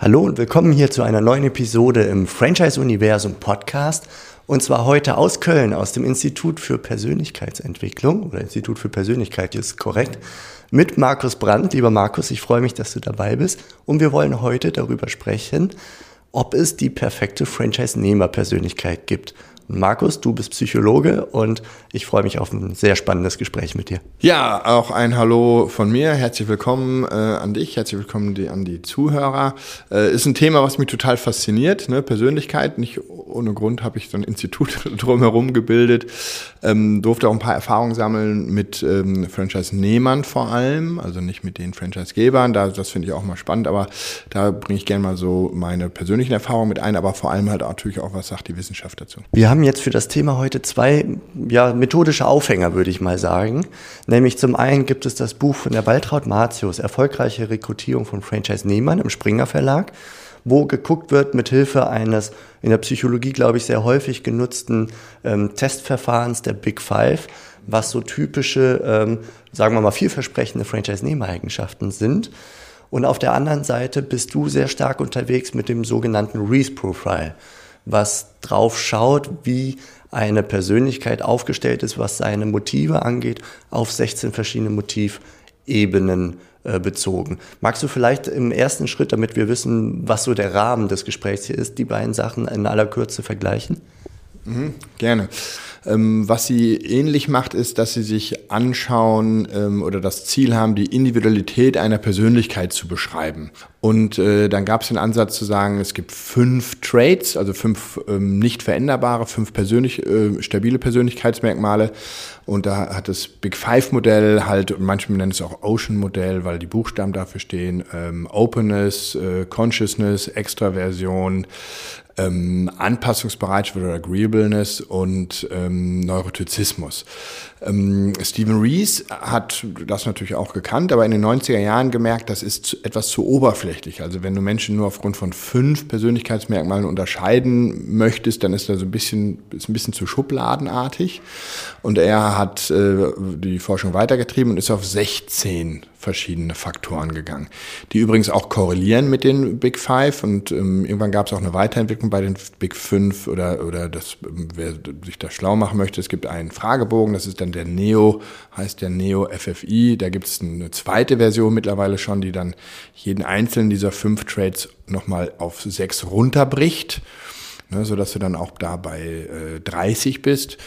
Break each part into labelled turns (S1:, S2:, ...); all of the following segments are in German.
S1: Hallo und willkommen hier zu einer neuen Episode im Franchise Universum Podcast. Und zwar heute aus Köln, aus dem Institut für Persönlichkeitsentwicklung oder Institut für Persönlichkeit ist korrekt, mit Markus Brandt. Lieber Markus, ich freue mich, dass du dabei bist. Und wir wollen heute darüber sprechen, ob es die perfekte Franchise-Nehmer-Persönlichkeit gibt. Markus, du bist Psychologe und ich freue mich auf ein sehr spannendes Gespräch mit dir.
S2: Ja, auch ein Hallo von mir. Herzlich willkommen äh, an dich, herzlich willkommen die, an die Zuhörer. Äh, ist ein Thema, was mich total fasziniert. Ne? Persönlichkeit, nicht ohne Grund habe ich so ein Institut drumherum gebildet. Ähm, durfte auch ein paar Erfahrungen sammeln mit ähm, Franchise-Nehmern vor allem, also nicht mit den Franchise-Gebern. Da, das finde ich auch mal spannend, aber da bringe ich gerne mal so meine persönlichen Erfahrungen mit ein, aber vor allem halt natürlich auch, was sagt die Wissenschaft dazu.
S1: Wir haben haben jetzt für das Thema heute zwei ja, methodische Aufhänger, würde ich mal sagen. Nämlich zum einen gibt es das Buch von der Waltraud Martius, Erfolgreiche Rekrutierung von Franchise-Nehmern im Springer Verlag, wo geguckt wird mit Hilfe eines in der Psychologie, glaube ich, sehr häufig genutzten ähm, Testverfahrens der Big Five, was so typische, ähm, sagen wir mal, vielversprechende Franchise-Nehmer-Eigenschaften sind. Und auf der anderen Seite bist du sehr stark unterwegs mit dem sogenannten Reese Profile was drauf schaut, wie eine Persönlichkeit aufgestellt ist, was seine Motive angeht, auf 16 verschiedene Motivebenen äh, bezogen. Magst du vielleicht im ersten Schritt, damit wir wissen, was so der Rahmen des Gesprächs hier ist, die beiden Sachen in aller Kürze vergleichen?
S2: Mhm, gerne. Ähm, was sie ähnlich macht, ist, dass sie sich anschauen ähm, oder das Ziel haben, die Individualität einer Persönlichkeit zu beschreiben. Und äh, dann gab es den Ansatz zu sagen, es gibt fünf Traits, also fünf ähm, nicht veränderbare, fünf persönlich, äh, stabile Persönlichkeitsmerkmale. Und da hat das Big Five Modell halt, und manche nennen es auch Ocean Modell, weil die Buchstaben dafür stehen, ähm, Openness, äh, Consciousness, Extraversion, ähm, Anpassungsbereitschaft oder Agreeableness und ähm, Neurotizismus. Ähm, Stephen Rees hat das natürlich auch gekannt, aber in den 90er Jahren gemerkt, das ist etwas zu oberflächlich. Also wenn du Menschen nur aufgrund von fünf Persönlichkeitsmerkmalen unterscheiden möchtest, dann ist das ein bisschen, ist ein bisschen zu schubladenartig. Und er hat äh, die Forschung weitergetrieben und ist auf 16 verschiedene Faktoren gegangen, die übrigens auch korrelieren mit den Big Five. Und ähm, irgendwann gab es auch eine Weiterentwicklung bei den Big Five oder, oder das, wer sich da schlau machen möchte, es gibt einen Fragebogen, das ist dann der Neo, heißt der Neo FFI, da gibt es eine zweite Version mittlerweile schon, die dann jeden einzelnen dieser fünf Trades nochmal auf sechs runterbricht ne, sodass du dann auch da bei äh, 30 bist.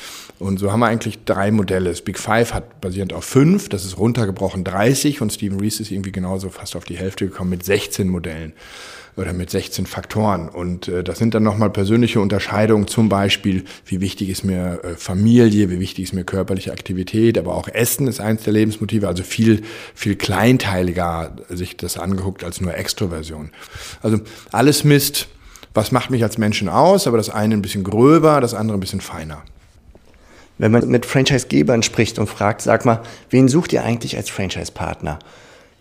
S2: Und so haben wir eigentlich drei Modelle. Das Big Five hat basierend auf fünf, das ist runtergebrochen 30 und Stephen Reese ist irgendwie genauso fast auf die Hälfte gekommen mit 16 Modellen oder mit 16 Faktoren. Und äh, das sind dann nochmal persönliche Unterscheidungen, zum Beispiel, wie wichtig ist mir äh, Familie, wie wichtig ist mir körperliche Aktivität, aber auch Essen ist eins der Lebensmotive, also viel, viel kleinteiliger sich das angeguckt als nur Extroversion. Also alles misst, was macht mich als Menschen aus, aber das eine ein bisschen gröber, das andere ein bisschen feiner.
S1: Wenn man mit Franchise-Gebern spricht und fragt, sag mal, wen sucht ihr eigentlich als Franchise-Partner?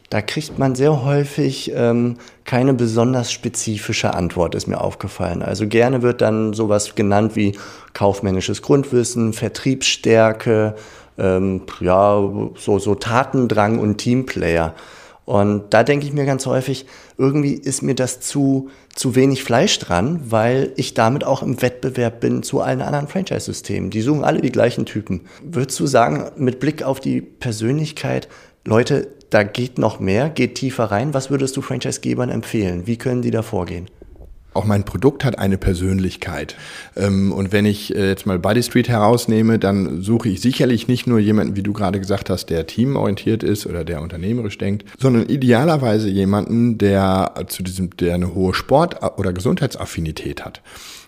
S1: Da kriegt man sehr häufig ähm, keine besonders spezifische Antwort, ist mir aufgefallen. Also gerne wird dann sowas genannt wie kaufmännisches Grundwissen, Vertriebsstärke, ähm, ja, so, so Tatendrang und Teamplayer. Und da denke ich mir ganz häufig, irgendwie ist mir das zu, zu wenig Fleisch dran, weil ich damit auch im Wettbewerb bin zu allen anderen Franchise-Systemen. Die suchen alle die gleichen Typen. Würdest du sagen, mit Blick auf die Persönlichkeit, Leute, da geht noch mehr, geht tiefer rein. Was würdest du Franchise-Gebern empfehlen? Wie können die da vorgehen?
S2: Auch mein Produkt hat eine Persönlichkeit. Ähm, und wenn ich äh, jetzt mal Buddy Street herausnehme, dann suche ich sicherlich nicht nur jemanden, wie du gerade gesagt hast, der teamorientiert ist oder der unternehmerisch denkt, sondern idealerweise jemanden, der zu diesem, der eine hohe Sport- oder Gesundheitsaffinität hat.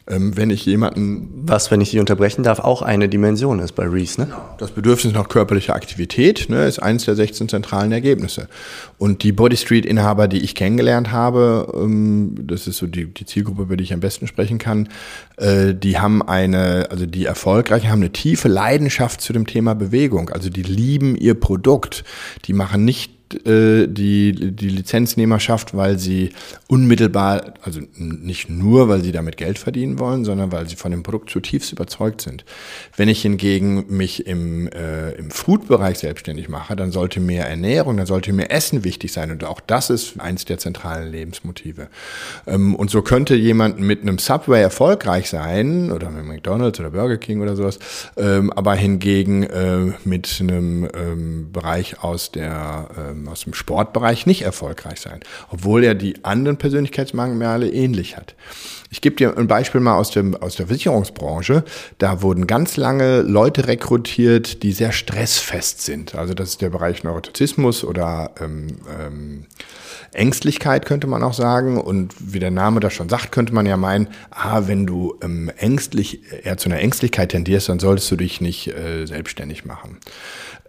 S2: Ähm, wenn ich jemanden.
S1: Was, wenn ich Sie unterbrechen darf, auch eine Dimension ist bei Reese, ne?
S2: Das Bedürfnis nach körperlicher Aktivität ne, ist eines der 16 zentralen Ergebnisse. Und die Body Street-Inhaber, die ich kennengelernt habe, ähm, das ist so die, die Zielgruppe, über die ich am besten sprechen kann, äh, die haben eine, also die Erfolgreichen haben eine tiefe Leidenschaft zu dem Thema Bewegung. Also die lieben ihr Produkt. Die machen nicht äh, die, die Lizenznehmerschaft, weil sie unmittelbar, also nicht nur, weil sie damit Geld verdienen wollen, sondern weil sie von dem Produkt zutiefst überzeugt sind. Wenn ich hingegen mich im, äh, im Food-Bereich selbstständig mache, dann sollte mehr Ernährung, dann sollte mehr Essen wichtig sein. Und auch das ist eins der zentralen Lebensmotive. Ähm, und so könnte jemand mit einem Subway erfolgreich sein, oder mit McDonalds oder Burger King oder sowas, ähm, aber hingegen äh, mit einem ähm, Bereich aus der ähm, aus dem Sportbereich nicht erfolgreich sein, obwohl er die anderen Persönlichkeitsmerkmale ähnlich hat. Ich gebe dir ein Beispiel mal aus, dem, aus der Versicherungsbranche. Da wurden ganz lange Leute rekrutiert, die sehr stressfest sind. Also das ist der Bereich Neurotizismus oder ähm, ähm, Ängstlichkeit könnte man auch sagen. Und wie der Name das schon sagt, könnte man ja meinen, ah, wenn du ähm, ängstlich, eher zu einer Ängstlichkeit tendierst, dann solltest du dich nicht äh, selbstständig machen.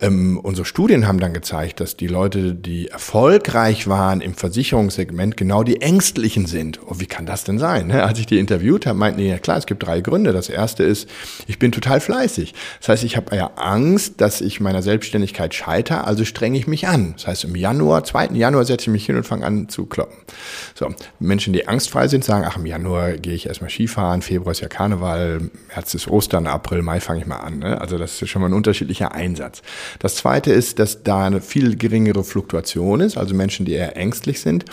S2: Ähm, unsere Studien haben dann gezeigt, dass die Leute, die erfolgreich waren im Versicherungssegment, genau die Ängstlichen sind. Oh, wie kann das denn sein? Ne? Als ich die interviewt habe, meinten die, ja klar, es gibt drei Gründe. Das erste ist, ich bin total fleißig. Das heißt, ich habe ja Angst, dass ich meiner Selbstständigkeit scheitere, also strenge ich mich an. Das heißt, im Januar, 2. Januar setze ich mich hin und fange an zu kloppen. So, Menschen, die angstfrei sind, sagen, ach, im Januar gehe ich erstmal Skifahren, Februar ist ja Karneval, März ist Ostern, April, Mai fange ich mal an. Ne? Also das ist schon mal ein unterschiedlicher Einsatz. Das zweite ist, dass da eine viel geringere Fluktuation ist. Also Menschen, die eher ängstlich sind,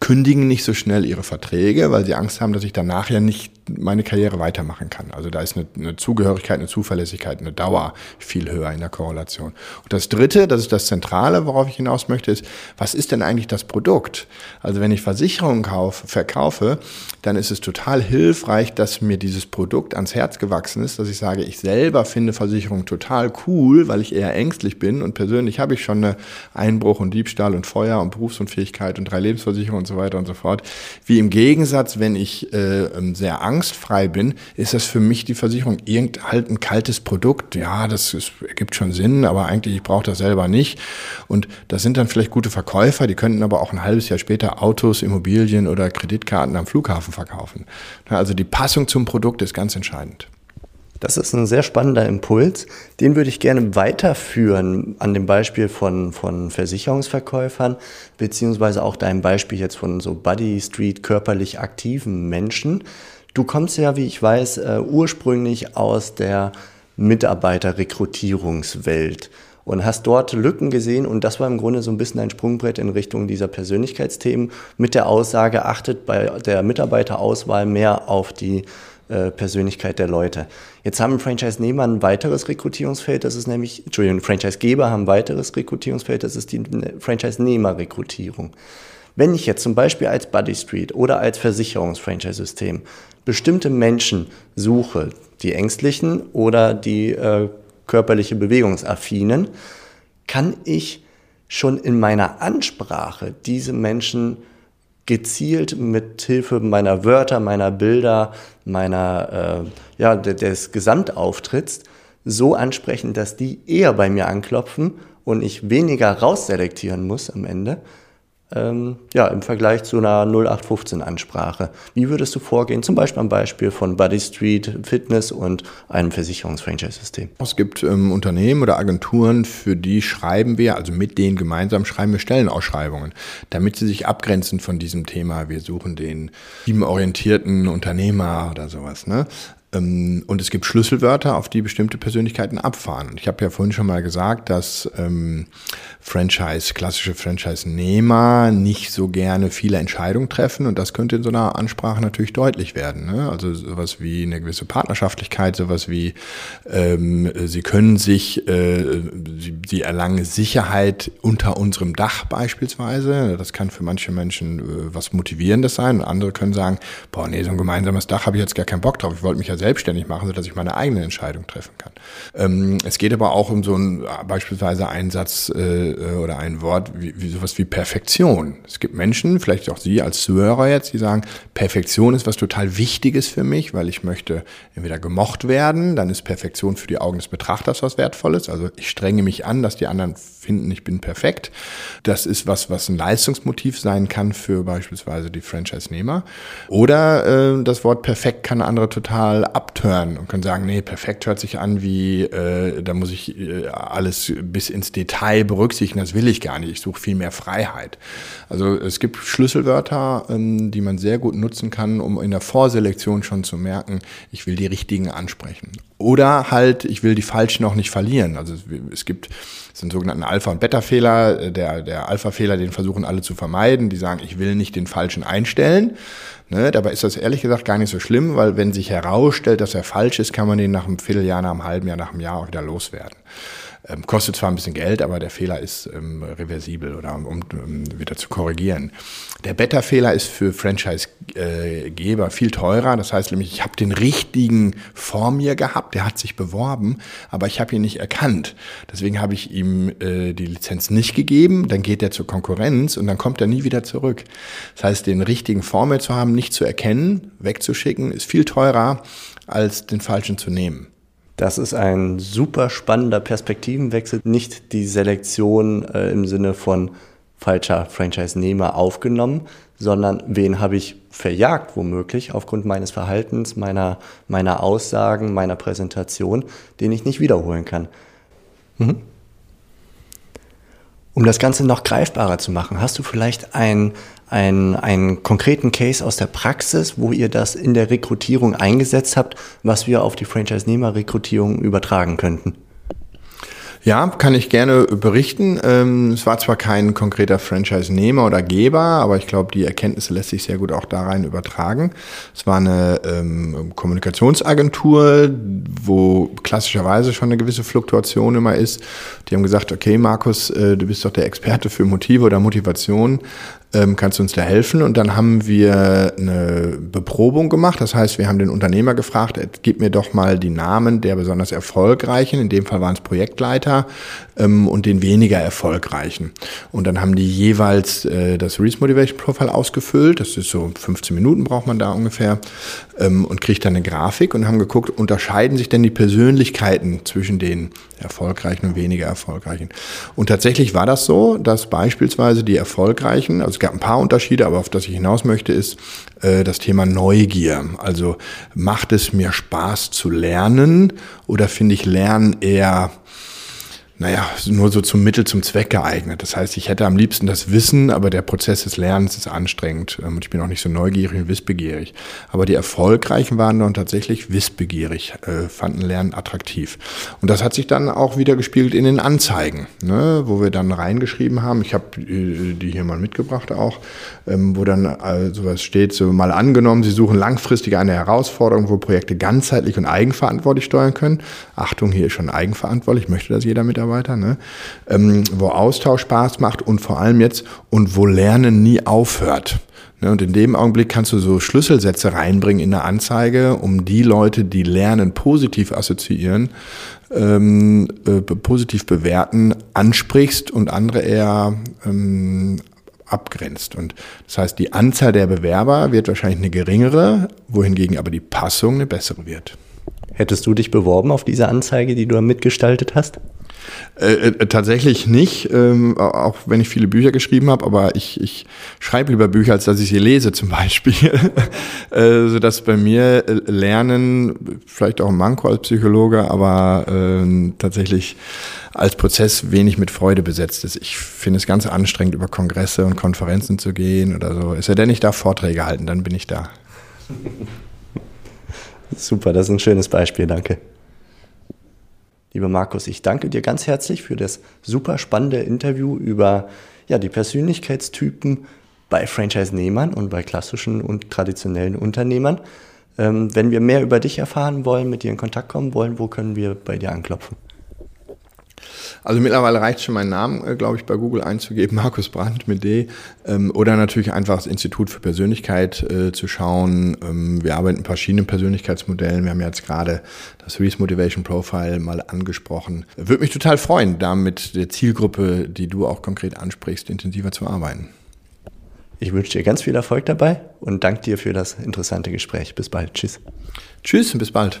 S2: kündigen nicht so schnell ihre Verträge, weil sie Angst haben, dass ich danach ja nicht meine Karriere weitermachen kann. Also da ist eine, eine Zugehörigkeit, eine Zuverlässigkeit, eine Dauer viel höher in der Korrelation. Und das Dritte, das ist das Zentrale, worauf ich hinaus möchte, ist, was ist denn eigentlich das Produkt? Also wenn ich Versicherungen kaufe, verkaufe, dann ist es total hilfreich, dass mir dieses Produkt ans Herz gewachsen ist, dass ich sage, ich selber finde Versicherungen total cool, weil ich eher ängstlich bin und persönlich habe ich schon eine Einbruch und Diebstahl und Feuer und Berufsunfähigkeit und drei Lebensversicherungen und so weiter und so fort. Wie im Gegensatz, wenn ich äh, ähm, sehr angstfrei bin, ist das für mich die Versicherung irgend halt ein kaltes Produkt. Ja, das ist, ergibt schon Sinn, aber eigentlich ich brauche das selber nicht. Und das sind dann vielleicht gute Verkäufer, die könnten aber auch ein halbes Jahr später Autos, Immobilien oder Kreditkarten am Flughafen verkaufen. Also die Passung zum Produkt ist ganz entscheidend.
S1: Das ist ein sehr spannender Impuls. Den würde ich gerne weiterführen an dem Beispiel von, von Versicherungsverkäufern, beziehungsweise auch deinem Beispiel jetzt von so Buddy Street körperlich aktiven Menschen. Du kommst ja, wie ich weiß, uh, ursprünglich aus der Mitarbeiterrekrutierungswelt und hast dort Lücken gesehen und das war im Grunde so ein bisschen ein Sprungbrett in Richtung dieser Persönlichkeitsthemen mit der Aussage, achtet bei der Mitarbeiterauswahl mehr auf die äh, Persönlichkeit der Leute. Jetzt haben Franchise-Nehmer ein weiteres Rekrutierungsfeld, das ist nämlich, Entschuldigung, Franchise-Geber haben ein weiteres Rekrutierungsfeld, das ist die Franchise-Nehmer-Rekrutierung. Wenn ich jetzt zum Beispiel als Buddy Street oder als Versicherungsfranchise-System bestimmte Menschen suche, die Ängstlichen oder die äh, körperliche Bewegungsaffinen, kann ich schon in meiner Ansprache diese Menschen gezielt mit Hilfe meiner Wörter, meiner Bilder, meiner äh, ja des Gesamtauftritts so ansprechen, dass die eher bei mir anklopfen und ich weniger rausselektieren muss am Ende, ähm, ja, im Vergleich zu einer 0815-Ansprache. Wie würdest du vorgehen, zum Beispiel am Beispiel von Buddy Street Fitness und einem Versicherungsfranchise-System?
S2: Es gibt ähm, Unternehmen oder Agenturen, für die schreiben wir, also mit denen gemeinsam schreiben wir Stellenausschreibungen, damit sie sich abgrenzen von diesem Thema. Wir suchen den teamorientierten Unternehmer oder sowas. Ne? Ähm, und es gibt Schlüsselwörter, auf die bestimmte Persönlichkeiten abfahren. Ich habe ja vorhin schon mal gesagt, dass ähm, Franchise, klassische Franchise-Nehmer nicht so gerne viele Entscheidungen treffen und das könnte in so einer Ansprache natürlich deutlich werden. Ne? Also sowas wie eine gewisse Partnerschaftlichkeit, sowas wie ähm, sie können sich, äh, sie, sie erlangen Sicherheit unter unserem Dach beispielsweise. Das kann für manche Menschen äh, was Motivierendes sein und andere können sagen, boah nee, so ein gemeinsames Dach habe ich jetzt gar keinen Bock drauf, ich wollte mich ja selbst selbstständig machen, sodass ich meine eigene Entscheidung treffen kann. Ähm, es geht aber auch um so ein beispielsweise einen Satz äh, oder ein Wort wie, wie sowas wie Perfektion. Es gibt Menschen, vielleicht auch Sie als Zuhörer jetzt, die sagen, Perfektion ist was total Wichtiges für mich, weil ich möchte entweder gemocht werden, dann ist Perfektion für die Augen des Betrachters was Wertvolles. Also ich strenge mich an, dass die anderen finden, ich bin perfekt. Das ist was, was ein Leistungsmotiv sein kann für beispielsweise die Franchise-Nehmer. Oder äh, das Wort perfekt kann andere total abtören und können sagen, nee, perfekt hört sich an wie, äh, da muss ich äh, alles bis ins Detail berücksichtigen, das will ich gar nicht. Ich suche viel mehr Freiheit. Also es gibt Schlüsselwörter, ähm, die man sehr gut nutzen kann, um in der Vorselektion schon zu merken, ich will die richtigen ansprechen. Oder halt, ich will die falschen auch nicht verlieren. Also es gibt so einen sogenannten Alpha- und Beta-Fehler. Der, der Alpha-Fehler, den versuchen alle zu vermeiden. Die sagen, ich will nicht den falschen einstellen. Ne, dabei ist das ehrlich gesagt gar nicht so schlimm, weil wenn sich herausstellt, dass er falsch ist, kann man den nach einem Vierteljahr, nach einem halben Jahr, nach einem Jahr auch wieder loswerden. Ähm, kostet zwar ein bisschen Geld, aber der Fehler ist ähm, reversibel oder um, um, wieder zu korrigieren. Der Beta-Fehler ist für Franchise-Geber viel teurer. Das heißt nämlich, ich habe den richtigen vor mir gehabt, der hat sich beworben, aber ich habe ihn nicht erkannt. Deswegen habe ich ihm äh, die Lizenz nicht gegeben, dann geht er zur Konkurrenz und dann kommt er nie wieder zurück. Das heißt, den richtigen vor mir zu haben, nicht zu erkennen, wegzuschicken, ist viel teurer, als den falschen zu nehmen.
S1: Das ist ein super spannender Perspektivenwechsel. Nicht die Selektion äh, im Sinne von falscher Franchise-Nehmer aufgenommen, sondern wen habe ich verjagt womöglich aufgrund meines Verhaltens, meiner, meiner Aussagen, meiner Präsentation, den ich nicht wiederholen kann. Mhm. Um das Ganze noch greifbarer zu machen, hast du vielleicht ein einen, einen konkreten Case aus der Praxis, wo ihr das in der Rekrutierung eingesetzt habt, was wir auf die Franchise-Nehmer-Rekrutierung übertragen könnten?
S2: Ja, kann ich gerne berichten. Ähm, es war zwar kein konkreter Franchise-Nehmer oder Geber, aber ich glaube, die Erkenntnisse lässt sich sehr gut auch da rein übertragen. Es war eine ähm, Kommunikationsagentur, wo klassischerweise schon eine gewisse Fluktuation immer ist. Die haben gesagt, okay, Markus, äh, du bist doch der Experte für Motive oder Motivation ähm, kannst du uns da helfen? Und dann haben wir eine Beprobung gemacht. Das heißt, wir haben den Unternehmer gefragt, gib mir doch mal die Namen der besonders erfolgreichen, in dem Fall waren es Projektleiter, ähm, und den weniger erfolgreichen. Und dann haben die jeweils äh, das Reese Motivation Profile ausgefüllt. Das ist so 15 Minuten braucht man da ungefähr ähm, und kriegt dann eine Grafik und haben geguckt, unterscheiden sich denn die Persönlichkeiten zwischen den erfolgreichen und weniger erfolgreichen. Und tatsächlich war das so, dass beispielsweise die erfolgreichen, also es gab ein paar Unterschiede, aber auf das ich hinaus möchte, ist äh, das Thema Neugier. Also macht es mir Spaß zu lernen oder finde ich Lernen eher naja, nur so zum Mittel zum Zweck geeignet. Das heißt, ich hätte am liebsten das Wissen, aber der Prozess des Lernens ist anstrengend ähm, und ich bin auch nicht so neugierig und wissbegierig. Aber die Erfolgreichen waren dann tatsächlich wissbegierig, äh, fanden Lernen attraktiv. Und das hat sich dann auch wieder gespiegelt in den Anzeigen, ne, wo wir dann reingeschrieben haben. Ich habe äh, die hier mal mitgebracht auch, ähm, wo dann äh, sowas steht, so mal angenommen, Sie suchen langfristig eine Herausforderung, wo Projekte ganzheitlich und eigenverantwortlich steuern können. Achtung, hier ist schon eigenverantwortlich, möchte das jeder mit Mitarbeiter, ne? ähm, wo Austausch Spaß macht und vor allem jetzt und wo Lernen nie aufhört. Ne? Und in dem Augenblick kannst du so Schlüsselsätze reinbringen in eine Anzeige, um die Leute, die Lernen positiv assoziieren, ähm, äh, positiv bewerten, ansprichst und andere eher ähm, abgrenzt. Und das heißt, die Anzahl der Bewerber wird wahrscheinlich eine geringere, wohingegen aber die Passung eine bessere wird.
S1: Hättest du dich beworben auf diese Anzeige, die du mitgestaltet hast?
S2: Äh, äh, tatsächlich nicht, ähm, auch wenn ich viele Bücher geschrieben habe, aber ich, ich schreibe lieber Bücher, als dass ich sie lese zum Beispiel. äh, sodass bei mir äh, Lernen, vielleicht auch ein Manko als Psychologe, aber äh, tatsächlich als Prozess wenig mit Freude besetzt ist. Ich finde es ganz anstrengend, über Kongresse und Konferenzen zu gehen oder so. Ist ja denn ich darf Vorträge halten, dann bin ich da.
S1: Super, das ist ein schönes Beispiel, danke. Lieber Markus, ich danke dir ganz herzlich für das super spannende Interview über ja, die Persönlichkeitstypen bei Franchise-Nehmern und bei klassischen und traditionellen Unternehmern. Ähm, wenn wir mehr über dich erfahren wollen, mit dir in Kontakt kommen wollen, wo können wir bei dir anklopfen?
S2: Also mittlerweile reicht schon mein Namen, äh, glaube ich, bei Google einzugeben, Markus Brandt mit D. Ähm, oder natürlich einfach das Institut für Persönlichkeit äh, zu schauen. Ähm, wir arbeiten in verschiedenen Persönlichkeitsmodellen. Wir haben jetzt gerade das Reese Motivation Profile mal angesprochen. Würde mich total freuen, da mit der Zielgruppe, die du auch konkret ansprichst, intensiver zu arbeiten.
S3: Ich wünsche dir ganz viel Erfolg dabei und danke dir für das interessante Gespräch. Bis bald. Tschüss.
S2: Tschüss und bis bald.